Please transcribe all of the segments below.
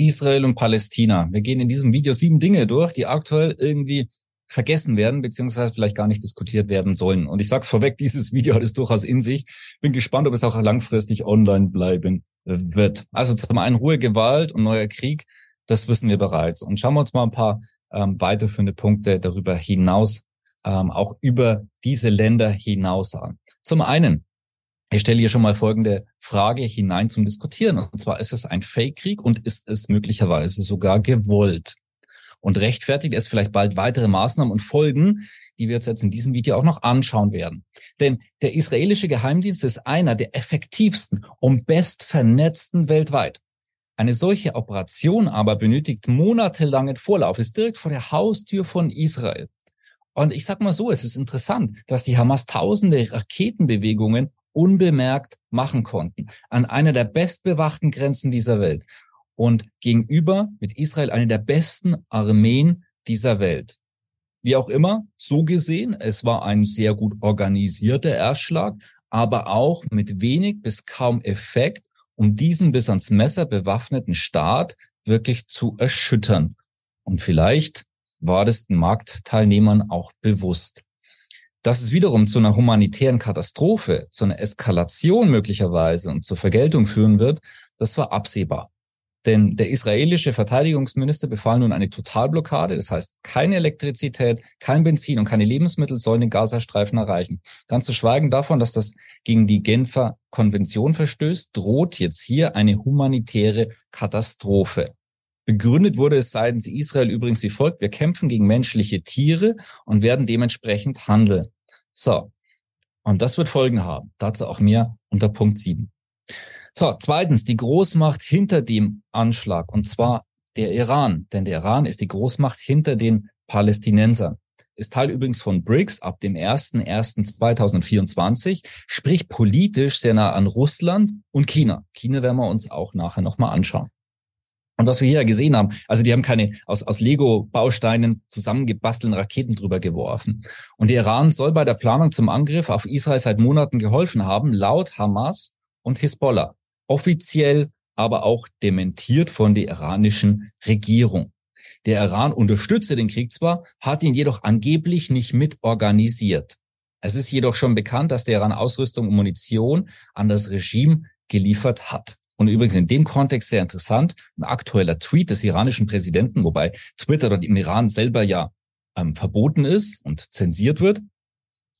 Israel und Palästina. Wir gehen in diesem Video sieben Dinge durch, die aktuell irgendwie vergessen werden, beziehungsweise vielleicht gar nicht diskutiert werden sollen. Und ich sag's vorweg, dieses Video hat es durchaus in sich. Bin gespannt, ob es auch langfristig online bleiben wird. Also zum einen Ruhe, Gewalt und neuer Krieg, das wissen wir bereits. Und schauen wir uns mal ein paar ähm, weiterführende Punkte darüber hinaus, ähm, auch über diese Länder hinaus an. Zum einen ich stelle hier schon mal folgende Frage hinein zum Diskutieren. Und zwar, ist es ein Fake-Krieg und ist es möglicherweise sogar gewollt? Und rechtfertigt es vielleicht bald weitere Maßnahmen und Folgen, die wir jetzt in diesem Video auch noch anschauen werden. Denn der israelische Geheimdienst ist einer der effektivsten und bestvernetzten weltweit. Eine solche Operation aber benötigt monatelangen Vorlauf, ist direkt vor der Haustür von Israel. Und ich sag mal so, es ist interessant, dass die Hamas tausende Raketenbewegungen unbemerkt machen konnten, an einer der bestbewachten Grenzen dieser Welt und gegenüber mit Israel eine der besten Armeen dieser Welt. Wie auch immer, so gesehen, es war ein sehr gut organisierter Erstschlag, aber auch mit wenig bis kaum Effekt, um diesen bis ans Messer bewaffneten Staat wirklich zu erschüttern. Und vielleicht war das den Marktteilnehmern auch bewusst. Dass es wiederum zu einer humanitären Katastrophe, zu einer Eskalation möglicherweise und zur Vergeltung führen wird, das war absehbar. Denn der israelische Verteidigungsminister befahl nun eine Totalblockade, das heißt keine Elektrizität, kein Benzin und keine Lebensmittel sollen den Gazastreifen erreichen. Ganz zu schweigen davon, dass das gegen die Genfer Konvention verstößt, droht jetzt hier eine humanitäre Katastrophe. Begründet wurde es seitens Israel übrigens wie folgt. Wir kämpfen gegen menschliche Tiere und werden dementsprechend handeln. So. Und das wird Folgen haben. Dazu auch mehr unter Punkt 7. So, zweitens, die Großmacht hinter dem Anschlag, und zwar der Iran. Denn der Iran ist die Großmacht hinter den Palästinensern. Ist Teil übrigens von BRICS ab dem 01.01.2024, sprich politisch sehr nah an Russland und China. China werden wir uns auch nachher nochmal anschauen. Und was wir hier gesehen haben, also die haben keine aus, aus Lego-Bausteinen zusammengebastelten Raketen drüber geworfen. Und der Iran soll bei der Planung zum Angriff auf Israel seit Monaten geholfen haben, laut Hamas und Hisbollah. Offiziell aber auch dementiert von der iranischen Regierung. Der Iran unterstütze den Krieg zwar, hat ihn jedoch angeblich nicht mit organisiert. Es ist jedoch schon bekannt, dass der Iran Ausrüstung und Munition an das Regime geliefert hat. Und übrigens in dem Kontext sehr interessant, ein aktueller Tweet des iranischen Präsidenten, wobei Twitter dort im Iran selber ja ähm, verboten ist und zensiert wird.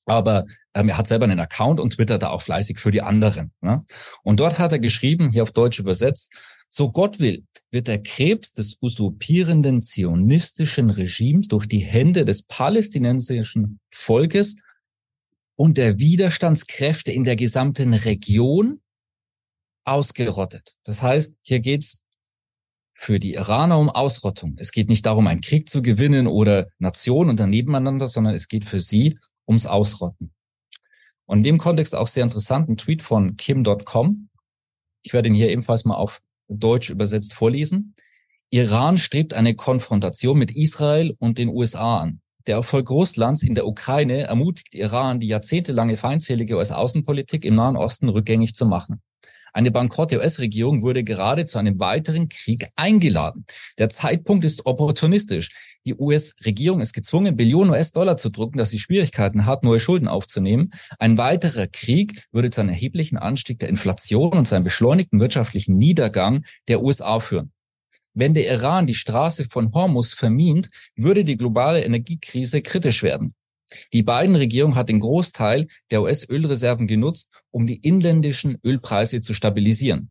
Aber ähm, er hat selber einen Account und twittert da auch fleißig für die anderen. Ne? Und dort hat er geschrieben, hier auf Deutsch übersetzt, so Gott will, wird der Krebs des usurpierenden zionistischen Regimes durch die Hände des palästinensischen Volkes und der Widerstandskräfte in der gesamten Region ausgerottet. Das heißt, hier geht's für die Iraner um Ausrottung. Es geht nicht darum, einen Krieg zu gewinnen oder Nationen und dann nebeneinander, sondern es geht für sie ums Ausrotten. Und in dem Kontext auch sehr interessant, ein Tweet von Kim.com. Ich werde ihn hier ebenfalls mal auf Deutsch übersetzt vorlesen. Iran strebt eine Konfrontation mit Israel und den USA an. Der Erfolg Russlands in der Ukraine ermutigt Iran, die jahrzehntelange feindselige US-Außenpolitik im Nahen Osten rückgängig zu machen. Eine bankrotte US-Regierung wurde gerade zu einem weiteren Krieg eingeladen. Der Zeitpunkt ist opportunistisch. Die US-Regierung ist gezwungen, Billionen US-Dollar zu drucken, dass sie Schwierigkeiten hat, neue Schulden aufzunehmen. Ein weiterer Krieg würde zu einem erheblichen Anstieg der Inflation und zu einem beschleunigten wirtschaftlichen Niedergang der USA führen. Wenn der Iran die Straße von Hormuz vermint, würde die globale Energiekrise kritisch werden. Die beiden Regierungen hat den Großteil der US-Ölreserven genutzt, um die inländischen Ölpreise zu stabilisieren.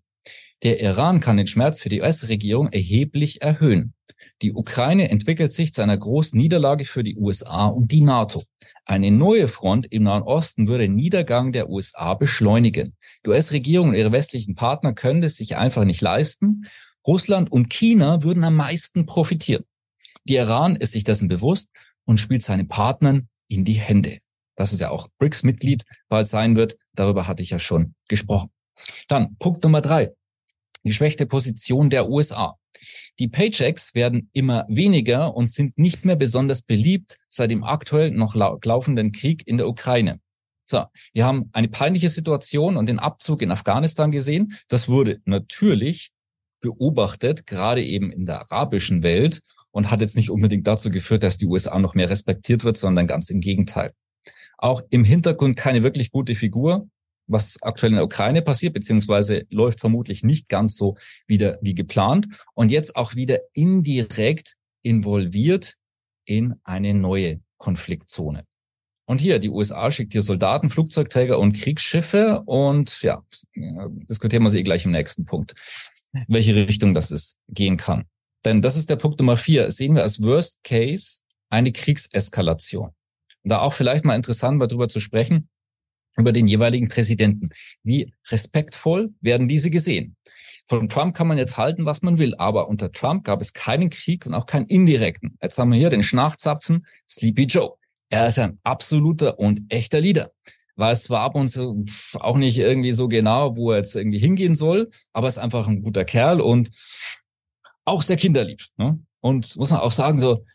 Der Iran kann den Schmerz für die US-Regierung erheblich erhöhen. Die Ukraine entwickelt sich zu einer großen Niederlage für die USA und die NATO. Eine neue Front im Nahen Osten würde den Niedergang der USA beschleunigen. Die US-Regierung und ihre westlichen Partner können es sich einfach nicht leisten, Russland und China würden am meisten profitieren. Die Iran ist sich dessen bewusst und spielt seine Partnern in die Hände. Das ist ja auch BRICS-Mitglied bald sein wird. Darüber hatte ich ja schon gesprochen. Dann Punkt Nummer drei. Die schwächte Position der USA. Die Paychecks werden immer weniger und sind nicht mehr besonders beliebt seit dem aktuell noch laufenden Krieg in der Ukraine. So, wir haben eine peinliche Situation und den Abzug in Afghanistan gesehen. Das wurde natürlich beobachtet, gerade eben in der arabischen Welt und hat jetzt nicht unbedingt dazu geführt, dass die USA noch mehr respektiert wird, sondern ganz im Gegenteil. Auch im Hintergrund keine wirklich gute Figur, was aktuell in der Ukraine passiert, beziehungsweise läuft vermutlich nicht ganz so wieder wie geplant und jetzt auch wieder indirekt involviert in eine neue Konfliktzone. Und hier, die USA schickt hier Soldaten, Flugzeugträger und Kriegsschiffe und ja, diskutieren wir sie gleich im nächsten Punkt, welche Richtung das ist, gehen kann. Denn das ist der Punkt Nummer vier. Sehen wir als Worst Case eine Kriegseskalation. Und da auch vielleicht mal interessant, mal drüber zu sprechen, über den jeweiligen Präsidenten. Wie respektvoll werden diese gesehen? Von Trump kann man jetzt halten, was man will, aber unter Trump gab es keinen Krieg und auch keinen indirekten. Jetzt haben wir hier den Schnachzapfen Sleepy Joe. Er ist ein absoluter und echter Leader. Weiß zwar ab und zu auch nicht irgendwie so genau, wo er jetzt irgendwie hingehen soll, aber ist einfach ein guter Kerl und auch sehr kinderlieb. Ne? Und muss man auch sagen, so,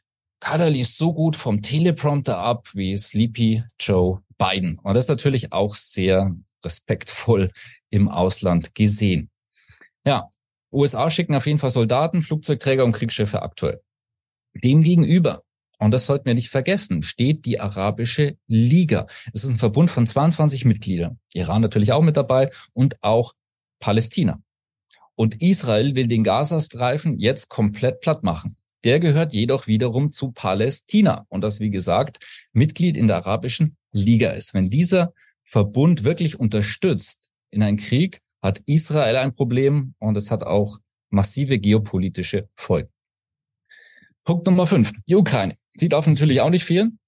Kader liest so gut vom Teleprompter ab wie Sleepy Joe Biden. Und das ist natürlich auch sehr respektvoll im Ausland gesehen. Ja, USA schicken auf jeden Fall Soldaten, Flugzeugträger und Kriegsschiffe aktuell. Demgegenüber und das sollten wir nicht vergessen, steht die Arabische Liga. Es ist ein Verbund von 22 Mitgliedern. Iran natürlich auch mit dabei und auch Palästina. Und Israel will den Gazastreifen jetzt komplett platt machen. Der gehört jedoch wiederum zu Palästina und das, wie gesagt, Mitglied in der Arabischen Liga ist. Wenn dieser Verbund wirklich unterstützt in einen Krieg, hat Israel ein Problem und es hat auch massive geopolitische Folgen. Punkt Nummer fünf, die Ukraine. Sie darf natürlich auch nicht fehlen,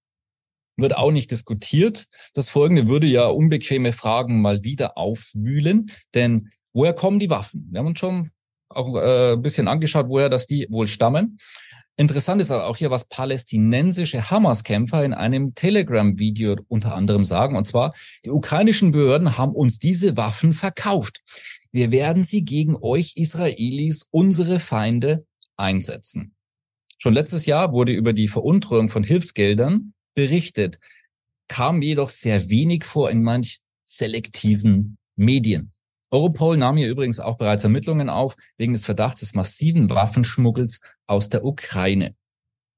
wird auch nicht diskutiert. Das Folgende würde ja unbequeme Fragen mal wieder aufwühlen, denn woher kommen die Waffen? Wir haben uns schon auch äh, ein bisschen angeschaut, woher das die wohl stammen. Interessant ist aber auch hier, was palästinensische Hamas-Kämpfer in einem Telegram-Video unter anderem sagen. Und zwar, die ukrainischen Behörden haben uns diese Waffen verkauft. Wir werden sie gegen euch Israelis, unsere Feinde, einsetzen. Schon letztes Jahr wurde über die Veruntreuung von Hilfsgeldern berichtet, kam jedoch sehr wenig vor in manch selektiven Medien. Europol nahm hier übrigens auch bereits Ermittlungen auf wegen des Verdachts des massiven Waffenschmuggels aus der Ukraine.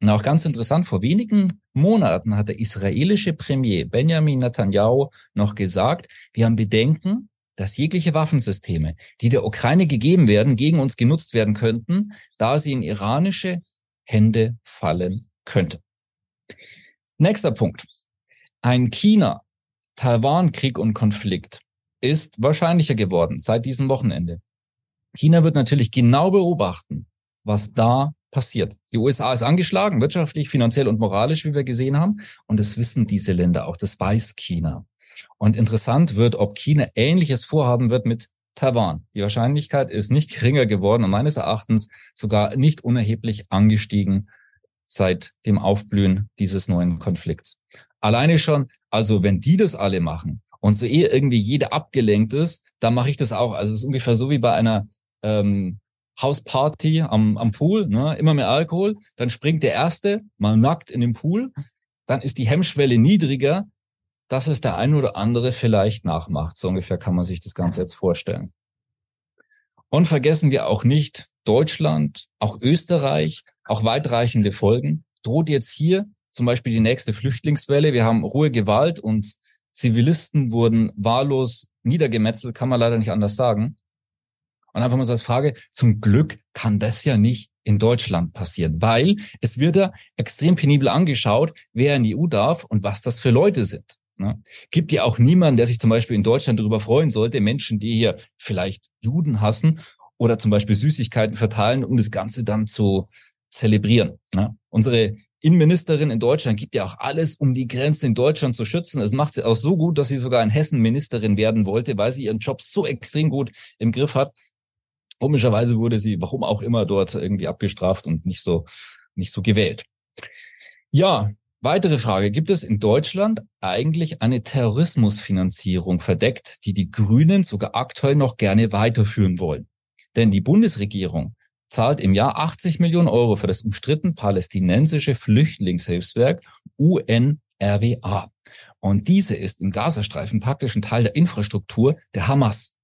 Und auch ganz interessant, vor wenigen Monaten hat der israelische Premier Benjamin Netanyahu noch gesagt, wir haben Bedenken, dass jegliche Waffensysteme, die der Ukraine gegeben werden, gegen uns genutzt werden könnten, da sie in iranische Hände fallen könnte. Nächster Punkt. Ein China-Taiwan-Krieg und Konflikt ist wahrscheinlicher geworden seit diesem Wochenende. China wird natürlich genau beobachten, was da passiert. Die USA ist angeschlagen, wirtschaftlich, finanziell und moralisch, wie wir gesehen haben. Und das wissen diese Länder auch. Das weiß China. Und interessant wird, ob China ähnliches vorhaben wird mit Taiwan. Die Wahrscheinlichkeit ist nicht geringer geworden und meines Erachtens sogar nicht unerheblich angestiegen seit dem Aufblühen dieses neuen Konflikts. Alleine schon, also wenn die das alle machen und so ehe irgendwie jeder abgelenkt ist, dann mache ich das auch. Also es ist ungefähr so wie bei einer ähm, Hausparty am, am Pool, ne? immer mehr Alkohol, dann springt der Erste mal nackt in den Pool, dann ist die Hemmschwelle niedriger, dass es der ein oder andere vielleicht nachmacht. So ungefähr kann man sich das Ganze jetzt vorstellen. Und vergessen wir auch nicht, Deutschland, auch Österreich, auch weitreichende Folgen, droht jetzt hier zum Beispiel die nächste Flüchtlingswelle. Wir haben rohe Gewalt und Zivilisten wurden wahllos niedergemetzelt, kann man leider nicht anders sagen. Und einfach mal so als Frage, zum Glück kann das ja nicht in Deutschland passieren, weil es wird ja extrem penibel angeschaut, wer in die EU darf und was das für Leute sind. Ne? Gibt ja auch niemanden, der sich zum Beispiel in Deutschland darüber freuen sollte, Menschen, die hier vielleicht Juden hassen oder zum Beispiel Süßigkeiten verteilen, um das Ganze dann zu zelebrieren. Ne? Unsere Innenministerin in Deutschland gibt ja auch alles, um die Grenzen in Deutschland zu schützen. Es macht sie auch so gut, dass sie sogar in Hessen Ministerin werden wollte, weil sie ihren Job so extrem gut im Griff hat. Komischerweise wurde sie, warum auch immer, dort irgendwie abgestraft und nicht so, nicht so gewählt. Ja, weitere Frage. Gibt es in Deutschland eigentlich eine Terrorismusfinanzierung verdeckt, die die Grünen sogar aktuell noch gerne weiterführen wollen? Denn die Bundesregierung zahlt im Jahr 80 Millionen Euro für das umstritten palästinensische Flüchtlingshilfswerk UNRWA. Und diese ist im Gazastreifen praktisch ein Teil der Infrastruktur der Hamas.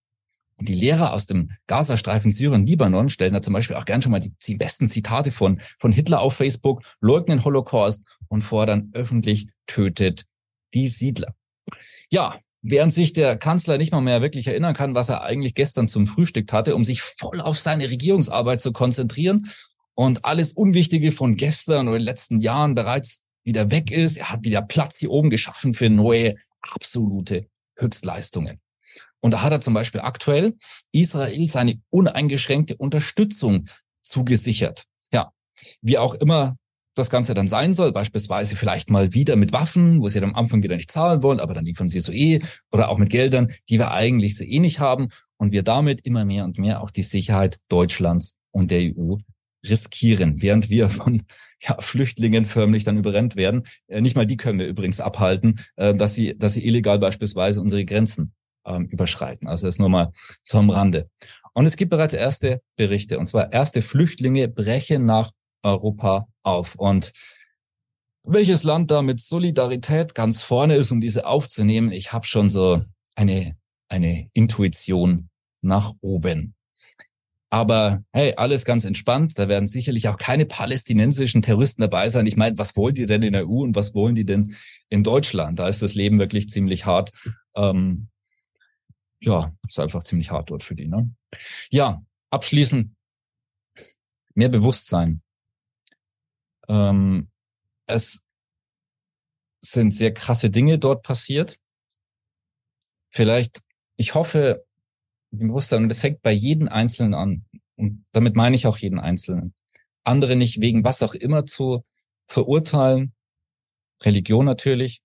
Und die Lehrer aus dem Gazastreifen Syrien, Libanon stellen da zum Beispiel auch gern schon mal die besten Zitate von, von Hitler auf Facebook, leugnen Holocaust und fordern öffentlich tötet die Siedler. Ja, während sich der Kanzler nicht mal mehr wirklich erinnern kann, was er eigentlich gestern zum Frühstück hatte, um sich voll auf seine Regierungsarbeit zu konzentrieren und alles Unwichtige von gestern oder den letzten Jahren bereits wieder weg ist. Er hat wieder Platz hier oben geschaffen für neue absolute Höchstleistungen. Und da hat er zum Beispiel aktuell Israel seine uneingeschränkte Unterstützung zugesichert. Ja, wie auch immer das Ganze dann sein soll, beispielsweise vielleicht mal wieder mit Waffen, wo sie dann am Anfang wieder nicht zahlen wollen, aber dann liefern sie so eh, oder auch mit Geldern, die wir eigentlich so eh nicht haben und wir damit immer mehr und mehr auch die Sicherheit Deutschlands und der EU riskieren, während wir von ja, Flüchtlingen förmlich dann überrennt werden. Äh, nicht mal die können wir übrigens abhalten, äh, dass sie, dass sie illegal beispielsweise unsere Grenzen ähm, überschreiten. Also das nur mal am Rande. Und es gibt bereits erste Berichte, und zwar erste Flüchtlinge brechen nach Europa auf. Und welches Land da mit Solidarität ganz vorne ist, um diese aufzunehmen, ich habe schon so eine, eine Intuition nach oben. Aber hey, alles ganz entspannt. Da werden sicherlich auch keine palästinensischen Terroristen dabei sein. Ich meine, was wollen die denn in der EU und was wollen die denn in Deutschland? Da ist das Leben wirklich ziemlich hart. Ähm, ja, ist einfach ziemlich hart dort für die. Ne? Ja, abschließend mehr Bewusstsein. Ähm, es sind sehr krasse Dinge dort passiert. Vielleicht, ich hoffe, Bewusstsein, und das hängt bei jedem Einzelnen an. Und damit meine ich auch jeden Einzelnen. Andere nicht wegen was auch immer zu verurteilen. Religion natürlich.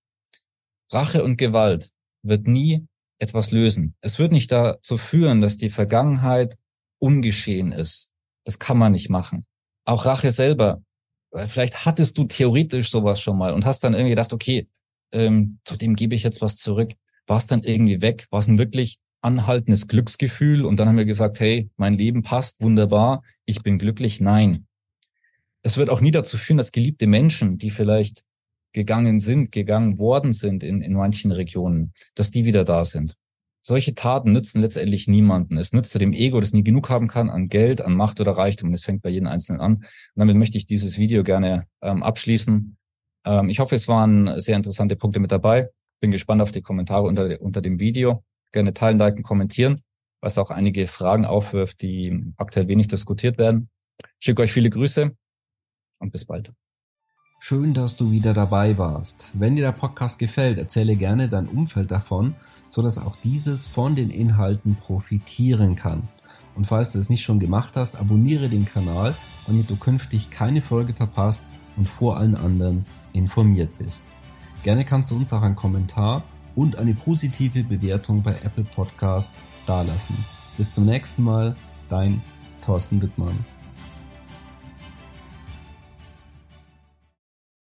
Rache und Gewalt wird nie etwas lösen. Es wird nicht dazu führen, dass die Vergangenheit ungeschehen ist. Das kann man nicht machen. Auch Rache selber. Vielleicht hattest du theoretisch sowas schon mal und hast dann irgendwie gedacht, okay, ähm, zu dem gebe ich jetzt was zurück. War es dann irgendwie weg? War es ein wirklich anhaltendes Glücksgefühl? Und dann haben wir gesagt, hey, mein Leben passt wunderbar, ich bin glücklich. Nein. Es wird auch nie dazu führen, dass geliebte Menschen, die vielleicht gegangen sind, gegangen worden sind in, in manchen Regionen, dass die wieder da sind. Solche Taten nützen letztendlich niemanden. Es nützt dem Ego, das nie genug haben kann an Geld, an Macht oder Reichtum. Es fängt bei jedem Einzelnen an. Und damit möchte ich dieses Video gerne ähm, abschließen. Ähm, ich hoffe, es waren sehr interessante Punkte mit dabei. Bin gespannt auf die Kommentare unter, unter dem Video. Gerne teilen, liken, kommentieren, was auch einige Fragen aufwirft, die aktuell wenig diskutiert werden. Ich schicke euch viele Grüße und bis bald. Schön, dass du wieder dabei warst. Wenn dir der Podcast gefällt, erzähle gerne dein Umfeld davon, so dass auch dieses von den Inhalten profitieren kann. Und falls du es nicht schon gemacht hast, abonniere den Kanal, damit du künftig keine Folge verpasst und vor allen anderen informiert bist. Gerne kannst du uns auch einen Kommentar und eine positive Bewertung bei Apple Podcast dalassen. Bis zum nächsten Mal, dein Thorsten Wittmann.